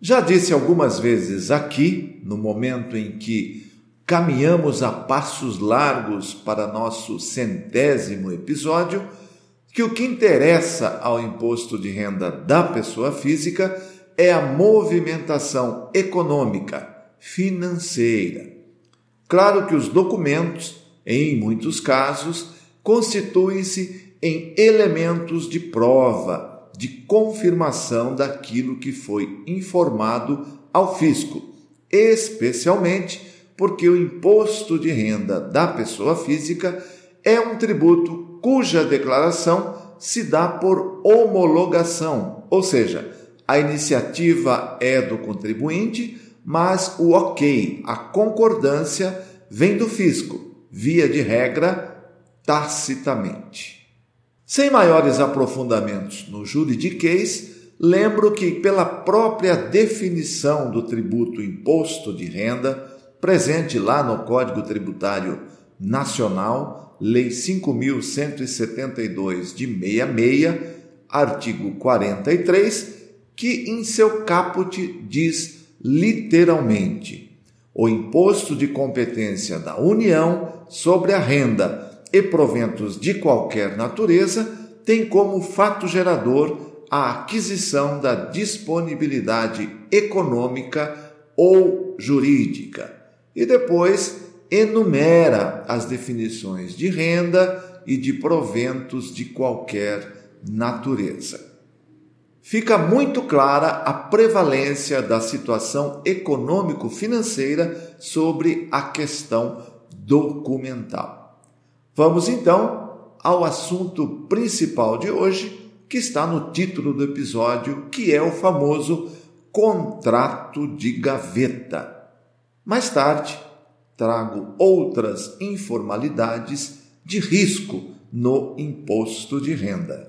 Já disse algumas vezes aqui, no momento em que caminhamos a passos largos para nosso centésimo episódio, que o que interessa ao imposto de renda da pessoa física é a movimentação econômica, financeira. Claro que os documentos, em muitos casos, constituem-se em elementos de prova de confirmação daquilo que foi informado ao fisco, especialmente porque o imposto de renda da pessoa física é um tributo cuja declaração se dá por homologação, ou seja, a iniciativa é do contribuinte, mas o ok, a concordância, vem do fisco, via de regra, tacitamente. Sem maiores aprofundamentos no juridiquês, lembro que, pela própria definição do tributo imposto de renda, presente lá no Código Tributário Nacional, Lei 5.172 de 66, artigo 43, que em seu caput diz literalmente: o imposto de competência da União sobre a renda e proventos de qualquer natureza tem como fato gerador a aquisição da disponibilidade econômica ou jurídica e depois enumera as definições de renda e de proventos de qualquer natureza. Fica muito clara a prevalência da situação econômico-financeira sobre a questão documental. Vamos então ao assunto principal de hoje, que está no título do episódio, que é o famoso contrato de gaveta. Mais tarde, trago outras informalidades de risco no imposto de renda.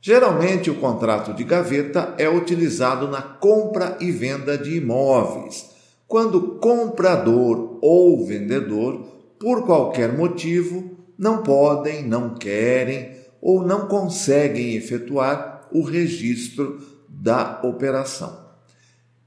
Geralmente, o contrato de gaveta é utilizado na compra e venda de imóveis, quando comprador ou vendedor, por qualquer motivo, não podem, não querem ou não conseguem efetuar o registro da operação.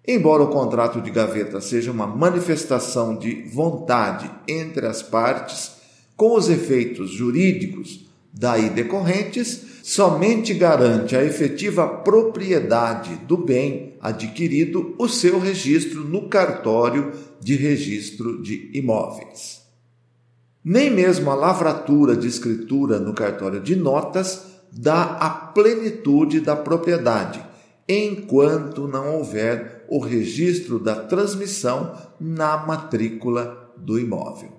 Embora o contrato de gaveta seja uma manifestação de vontade entre as partes, com os efeitos jurídicos daí decorrentes, somente garante a efetiva propriedade do bem adquirido o seu registro no cartório de registro de imóveis. Nem mesmo a lavratura de escritura no cartório de notas dá a plenitude da propriedade, enquanto não houver o registro da transmissão na matrícula do imóvel.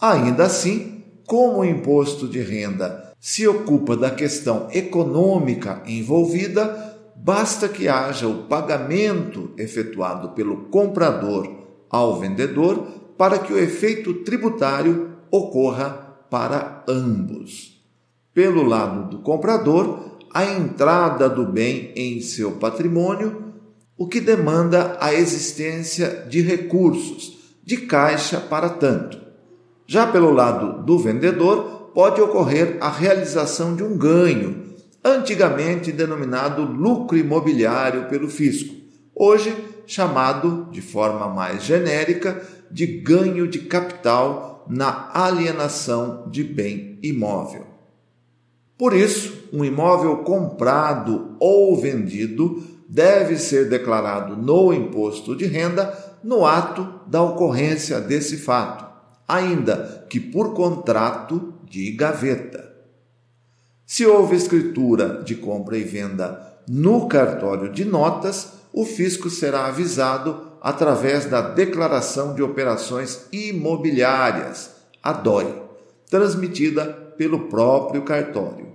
Ainda assim, como o imposto de renda se ocupa da questão econômica envolvida, basta que haja o pagamento efetuado pelo comprador ao vendedor para que o efeito tributário ocorra para ambos. Pelo lado do comprador, a entrada do bem em seu patrimônio, o que demanda a existência de recursos, de caixa para tanto. Já pelo lado do vendedor, pode ocorrer a realização de um ganho, antigamente denominado lucro imobiliário pelo fisco, hoje chamado, de forma mais genérica, de ganho de capital na alienação de bem imóvel. Por isso, um imóvel comprado ou vendido deve ser declarado no imposto de renda no ato da ocorrência desse fato, ainda que por contrato de gaveta. Se houve escritura de compra e venda no cartório de notas, o fisco será avisado através da Declaração de Operações Imobiliárias, a DOI, transmitida pelo próprio cartório.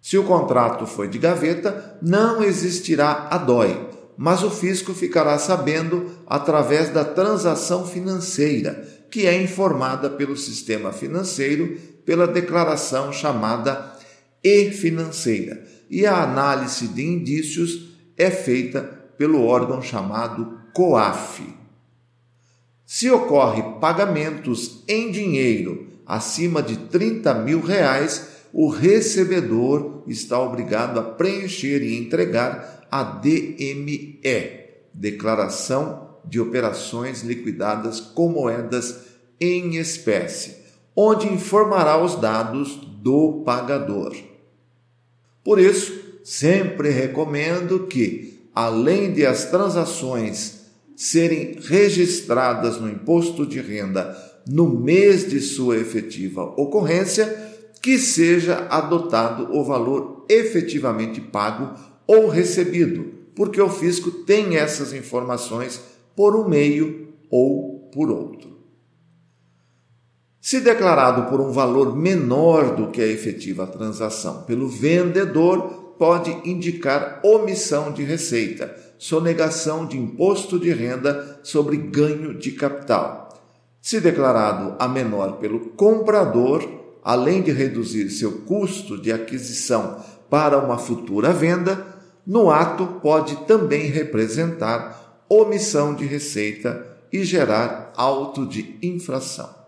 Se o contrato foi de gaveta, não existirá a DOI, mas o fisco ficará sabendo através da transação financeira, que é informada pelo sistema financeiro pela declaração chamada e-financeira, e a análise de indícios é feita pelo órgão chamado COAF. Se ocorre pagamentos em dinheiro acima de 30 mil reais, o recebedor está obrigado a preencher e entregar a DME, Declaração de Operações Liquidadas com Moedas em Espécie, onde informará os dados do pagador. Por isso, sempre recomendo que, além de as transações serem registradas no imposto de renda no mês de sua efetiva ocorrência, que seja adotado o valor efetivamente pago ou recebido, porque o fisco tem essas informações por um meio ou por outro. Se declarado por um valor menor do que a efetiva transação pelo vendedor, pode indicar omissão de receita, sonegação de imposto de renda sobre ganho de capital. Se declarado a menor pelo comprador, além de reduzir seu custo de aquisição para uma futura venda, no ato pode também representar omissão de receita e gerar auto de infração.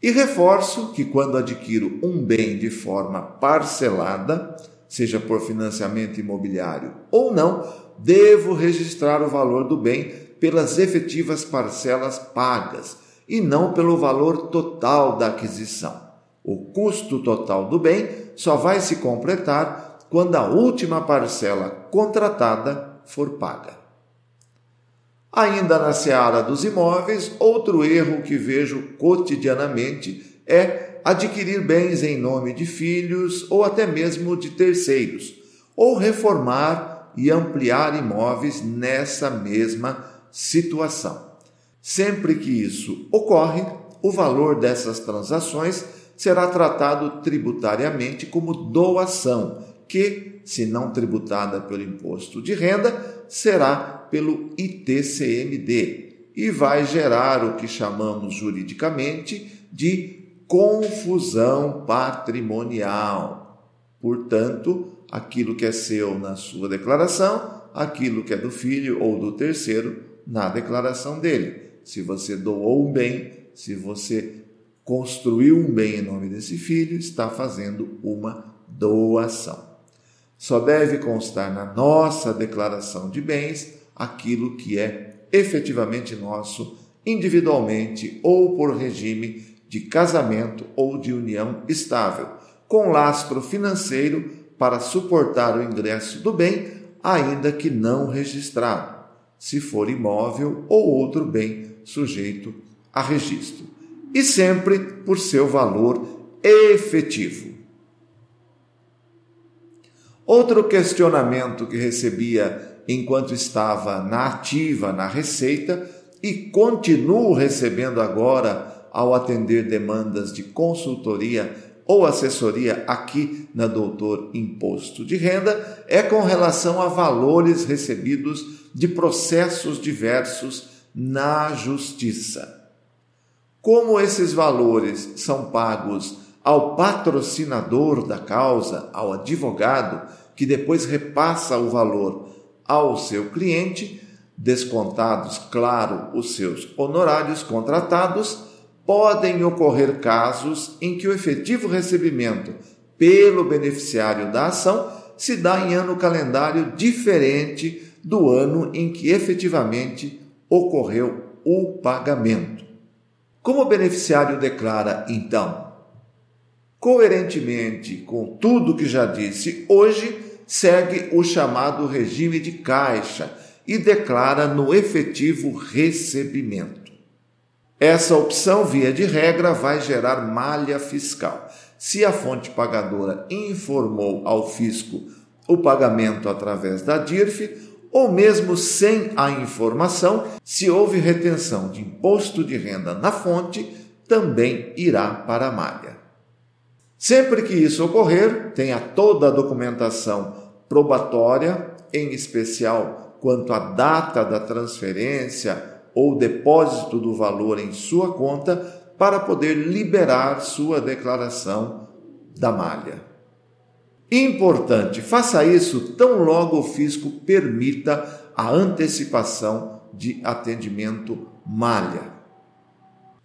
E reforço que quando adquiro um bem de forma parcelada, seja por financiamento imobiliário ou não, devo registrar o valor do bem pelas efetivas parcelas pagas e não pelo valor total da aquisição. O custo total do bem só vai se completar quando a última parcela contratada for paga. Ainda na seara dos imóveis, outro erro que vejo cotidianamente é adquirir bens em nome de filhos ou até mesmo de terceiros, ou reformar e ampliar imóveis nessa mesma situação. Sempre que isso ocorre, o valor dessas transações será tratado tributariamente como doação, que, se não tributada pelo imposto de renda, será pelo ITCMD e vai gerar o que chamamos juridicamente de confusão patrimonial. Portanto, aquilo que é seu na sua declaração, aquilo que é do filho ou do terceiro na declaração dele se você doou um bem, se você construiu um bem em nome desse filho, está fazendo uma doação. Só deve constar na nossa declaração de bens aquilo que é efetivamente nosso, individualmente ou por regime de casamento ou de união estável, com lastro financeiro para suportar o ingresso do bem, ainda que não registrado, se for imóvel ou outro bem sujeito a registro, e sempre por seu valor efetivo. Outro questionamento que recebia enquanto estava na ativa na Receita e continuo recebendo agora ao atender demandas de consultoria ou assessoria aqui na Doutor Imposto de Renda é com relação a valores recebidos de processos diversos na justiça. Como esses valores são pagos ao patrocinador da causa, ao advogado, que depois repassa o valor ao seu cliente, descontados, claro, os seus honorários contratados, podem ocorrer casos em que o efetivo recebimento pelo beneficiário da ação se dá em ano calendário diferente do ano em que efetivamente ocorreu o pagamento. Como o beneficiário declara, então, coerentemente com tudo que já disse, hoje segue o chamado regime de caixa e declara no efetivo recebimento. Essa opção, via de regra, vai gerar malha fiscal. Se a fonte pagadora informou ao fisco o pagamento através da DIRF, ou mesmo sem a informação, se houve retenção de imposto de renda na fonte, também irá para a malha. Sempre que isso ocorrer, tenha toda a documentação probatória em especial quanto à data da transferência ou depósito do valor em sua conta para poder liberar sua declaração da malha. Importante, faça isso tão logo o fisco permita a antecipação de atendimento malha.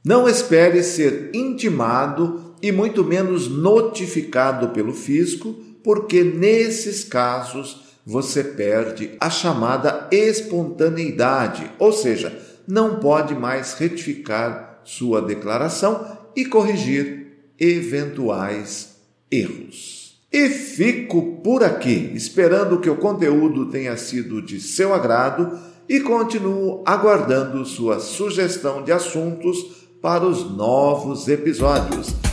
Não espere ser intimado e muito menos notificado pelo fisco, porque nesses casos você perde a chamada espontaneidade, ou seja, não pode mais retificar sua declaração e corrigir eventuais erros. E fico por aqui, esperando que o conteúdo tenha sido de seu agrado e continuo aguardando sua sugestão de assuntos para os novos episódios.